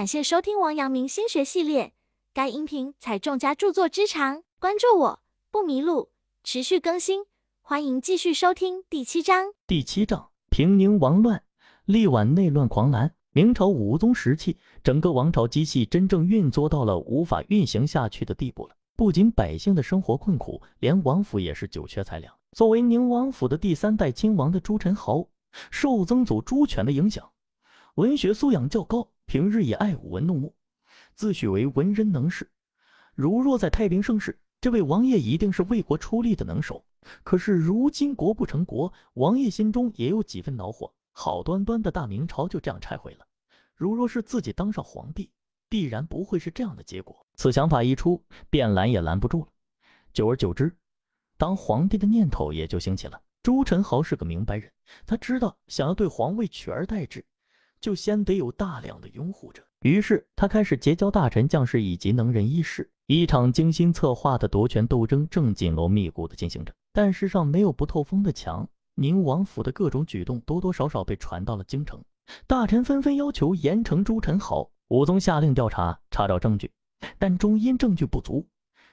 感谢收听王阳明心学系列，该音频采众家著作之长，关注我不迷路，持续更新，欢迎继续收听第七章。第七章：平宁王乱，力挽内乱狂澜。明朝武宗时期，整个王朝机器真正运作到了无法运行下去的地步了。不仅百姓的生活困苦，连王府也是久缺财粮。作为宁王府的第三代亲王的朱宸濠，受曾祖朱权的影响，文学素养较高，平日也爱舞文弄墨，自诩为文人能士。如若在太平盛世，这位王爷一定是为国出力的能手。可是如今国不成国，王爷心中也有几分恼火。好端端的大明朝就这样拆毁了。如若是自己当上皇帝，必然不会是这样的结果。此想法一出，便拦也拦不住了。久而久之，当皇帝的念头也就兴起了。朱宸濠是个明白人，他知道想要对皇位取而代之，就先得有大量的拥护者。于是他开始结交大臣、将士以及能人异士，一场精心策划的夺权斗争正紧锣密鼓地进行着。但世上没有不透风的墙。宁王府的各种举动多多少少被传到了京城，大臣纷纷要求严惩朱宸濠。武宗下令调查，查找证据，但终因证据不足，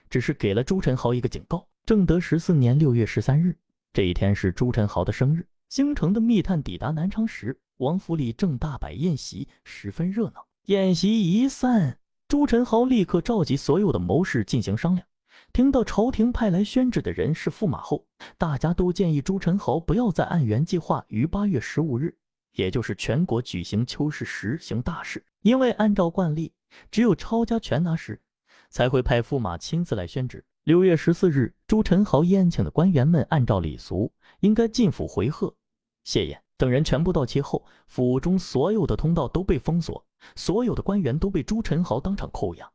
只是给了朱宸濠一个警告。正德十四年六月十三日，这一天是朱宸濠的生日。京城的密探抵达南昌时，王府里正大摆宴席，十分热闹。宴席一散，朱宸濠立刻召集所有的谋士进行商量。听到朝廷派来宣旨的人是驸马后，大家都建议朱宸濠不要再按原计划于八月十五日，也就是全国举行秋试时行大事，因为按照惯例，只有抄家全拿时，才会派驸马亲自来宣旨。六月十四日，朱宸濠宴请的官员们按照礼俗，应该进府回贺、谢宴。等人全部到齐后，府中所有的通道都被封锁，所有的官员都被朱宸濠当场扣押。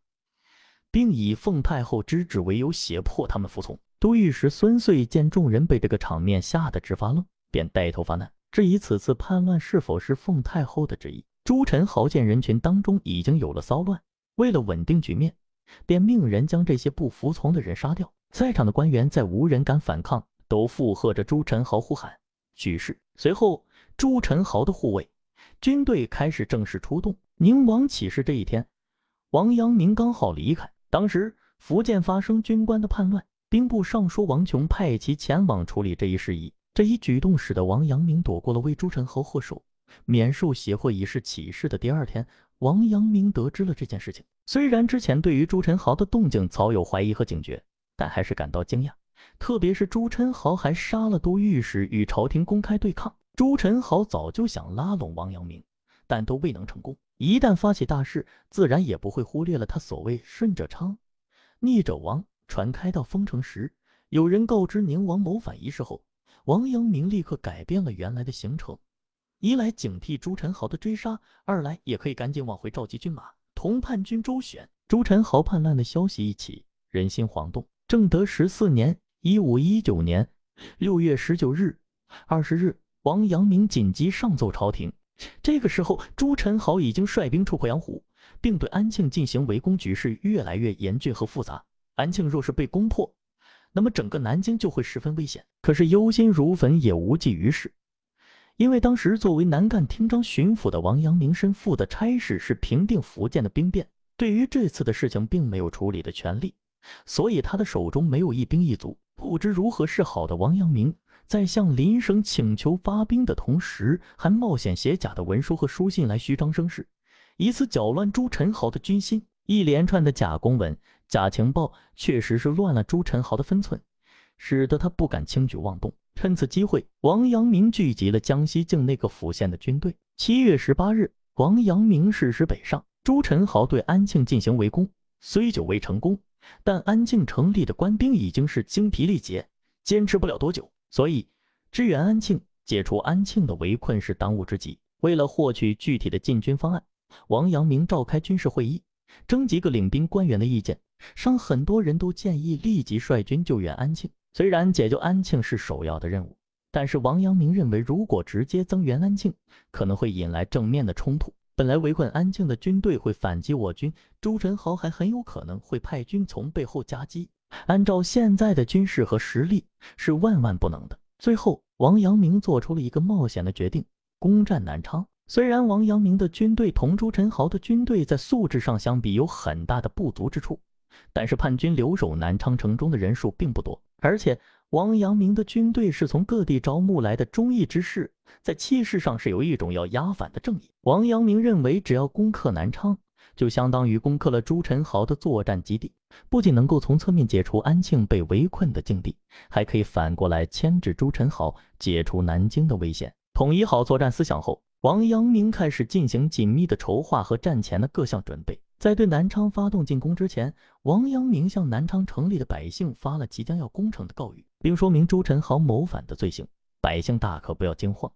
并以奉太后之旨为由胁迫他们服从。都御史孙遂见众人被这个场面吓得直发愣，便带头发难，质疑此次叛乱是否是奉太后的旨意。朱宸濠见人群当中已经有了骚乱，为了稳定局面，便命人将这些不服从的人杀掉。在场的官员再无人敢反抗，都附和着朱宸濠呼喊举事。随后，朱宸濠的护卫军队开始正式出动。宁王起事这一天，王阳明刚好离开。当时福建发生军官的叛乱，兵部尚书王琼派其前往处理这一事宜。这一举动使得王阳明躲过了为朱宸濠贺寿、免受胁迫一事起事的第二天。王阳明得知了这件事情，虽然之前对于朱宸濠的动静早有怀疑和警觉，但还是感到惊讶。特别是朱宸濠还杀了都御史，与朝廷公开对抗。朱宸濠早就想拉拢王阳明，但都未能成功。一旦发起大事，自然也不会忽略了他所谓“顺者昌，逆者亡”。传开到丰城时，有人告知宁王谋反一事后，王阳明立刻改变了原来的行程，一来警惕朱宸濠的追杀，二来也可以赶紧往回召集军马，同叛军周旋。朱宸濠叛乱的消息一起，人心惶动。正德十四年（一五一九年）六月十九日、二十日，王阳明紧急上奏朝廷。这个时候，朱宸濠已经率兵出鄱阳湖，并对安庆进行围攻，局势越来越严峻和复杂。安庆若是被攻破，那么整个南京就会十分危险。可是忧心如焚也无济于事，因为当时作为南赣厅章巡抚的王阳明身负的差事是平定福建的兵变，对于这次的事情并没有处理的权利，所以他的手中没有一兵一卒，不知如何是好的王阳明。在向邻省请求发兵的同时，还冒险写假的文书和书信来虚张声势，以此搅乱朱宸濠的军心。一连串的假公文、假情报，确实是乱了朱宸濠的分寸，使得他不敢轻举妄动。趁此机会，王阳明聚集了江西境内各府县的军队。七月十八日，王阳明誓师北上，朱宸濠对安庆进行围攻，虽久未成功，但安庆城里的官兵已经是精疲力竭，坚持不了多久。所以，支援安庆、解除安庆的围困是当务之急。为了获取具体的进军方案，王阳明召开军事会议，征集各领兵官员的意见。上很多人都建议立即率军救援安庆。虽然解救安庆是首要的任务，但是王阳明认为，如果直接增援安庆，可能会引来正面的冲突。本来围困安庆的军队会反击我军，朱宸濠还很有可能会派军从背后夹击。按照现在的军事和实力，是万万不能的。最后，王阳明做出了一个冒险的决定，攻占南昌。虽然王阳明的军队同朱宸濠的军队在素质上相比有很大的不足之处，但是叛军留守南昌城中的人数并不多，而且王阳明的军队是从各地招募来的忠义之士，在气势上是有一种要压反的正义。王阳明认为，只要攻克南昌，就相当于攻克了朱宸濠的作战基地，不仅能够从侧面解除安庆被围困的境地，还可以反过来牵制朱宸濠，解除南京的危险。统一好作战思想后。王阳明开始进行紧密的筹划和战前的各项准备。在对南昌发动进攻之前，王阳明向南昌城里的百姓发了即将要攻城的告谕，并说明朱宸濠谋反的罪行，百姓大可不要惊慌。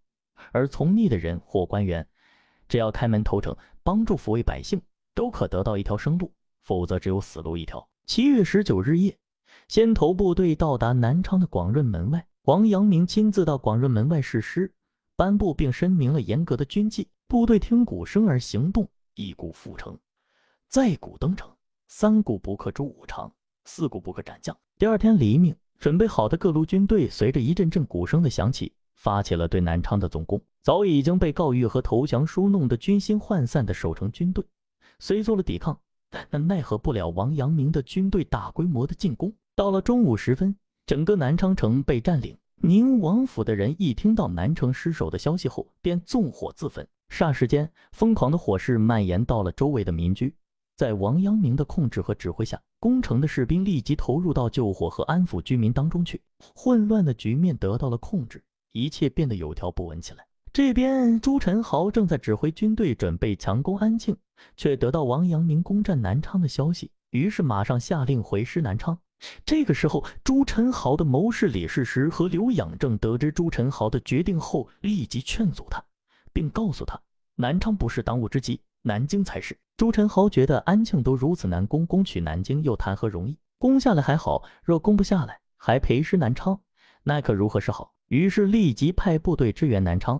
而从逆的人或官员，只要开门投诚，帮助抚慰百姓，都可得到一条生路；否则，只有死路一条。七月十九日夜，先头部队到达南昌的广润门外，王阳明亲自到广润门外誓师。颁布并申明了严格的军纪，部队听鼓声而行动，一鼓复城，再鼓登城，三鼓不克诸武长，四鼓不克斩将。第二天黎明，准备好的各路军队随着一阵阵鼓声的响起，发起了对南昌的总攻。早已经被告谕和投降书弄得军心涣散的守城军队，虽做了抵抗，但奈何不了王阳明的军队大规模的进攻。到了中午时分，整个南昌城被占领。宁王府的人一听到南城失守的消息后，便纵火自焚。霎时间，疯狂的火势蔓延到了周围的民居。在王阳明的控制和指挥下，攻城的士兵立即投入到救火和安抚居民当中去。混乱的局面得到了控制，一切变得有条不紊起来。这边，朱宸濠正在指挥军队准备强攻安庆，却得到王阳明攻占南昌的消息，于是马上下令回师南昌。这个时候，朱宸濠的谋士李世石和刘养正得知朱宸濠的决定后，立即劝阻他，并告诉他，南昌不是当务之急，南京才是。朱宸濠觉得安庆都如此难攻，攻取南京又谈何容易？攻下来还好，若攻不下来，还赔失南昌，那可如何是好？于是立即派部队支援南昌，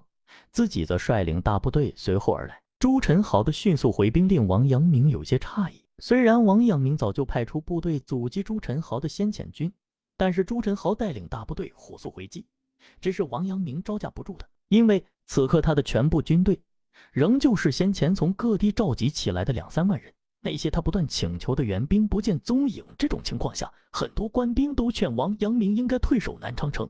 自己则率领大部队随后而来。朱宸濠的迅速回兵令王阳明有些诧异。虽然王阳明早就派出部队阻击朱宸濠的先遣军，但是朱宸濠带领大部队火速回击，只是王阳明招架不住的，因为此刻他的全部军队仍旧是先前从各地召集起来的两三万人，那些他不断请求的援兵不见踪影。这种情况下，很多官兵都劝王阳明应该退守南昌城，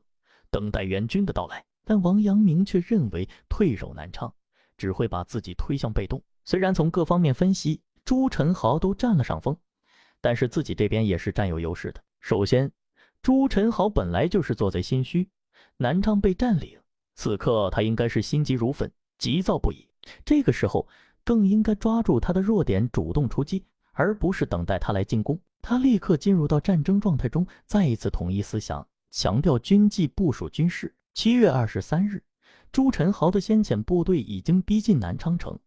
等待援军的到来。但王阳明却认为退守南昌只会把自己推向被动。虽然从各方面分析，朱宸濠都占了上风，但是自己这边也是占有优势的。首先，朱宸濠本来就是做贼心虚，南昌被占领，此刻他应该是心急如焚，急躁不已。这个时候更应该抓住他的弱点，主动出击，而不是等待他来进攻。他立刻进入到战争状态中，再一次统一思想，强调军纪，部署军事。七月二十三日，朱宸濠的先遣部队已经逼近南昌城，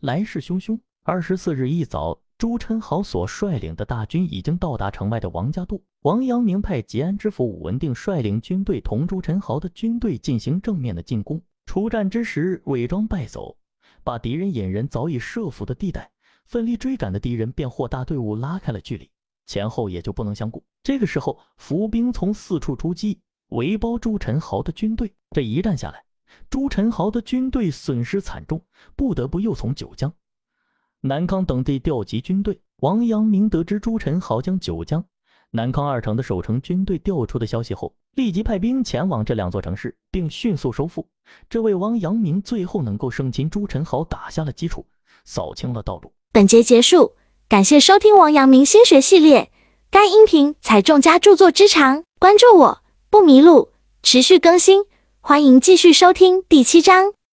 来势汹汹。二十四日一早，朱宸濠所率领的大军已经到达城外的王家渡。王阳明派吉安知府武文定率领军队同朱宸濠的军队进行正面的进攻。出战之时，伪装败走，把敌人引人早已设伏的地带，奋力追赶的敌人便或大队伍拉开了距离，前后也就不能相顾。这个时候，伏兵从四处出击，围包朱宸濠的军队。这一战下来，朱宸濠的军队损失惨重，不得不又从九江。南康等地调集军队。王阳明得知朱宸濠将九江、南康二城的守城军队调出的消息后，立即派兵前往这两座城市，并迅速收复。这为王阳明最后能够生擒朱宸濠打下了基础，扫清了道路。本节结束，感谢收听王阳明心学系列。该音频采众家著作之长，关注我不迷路，持续更新，欢迎继续收听第七章。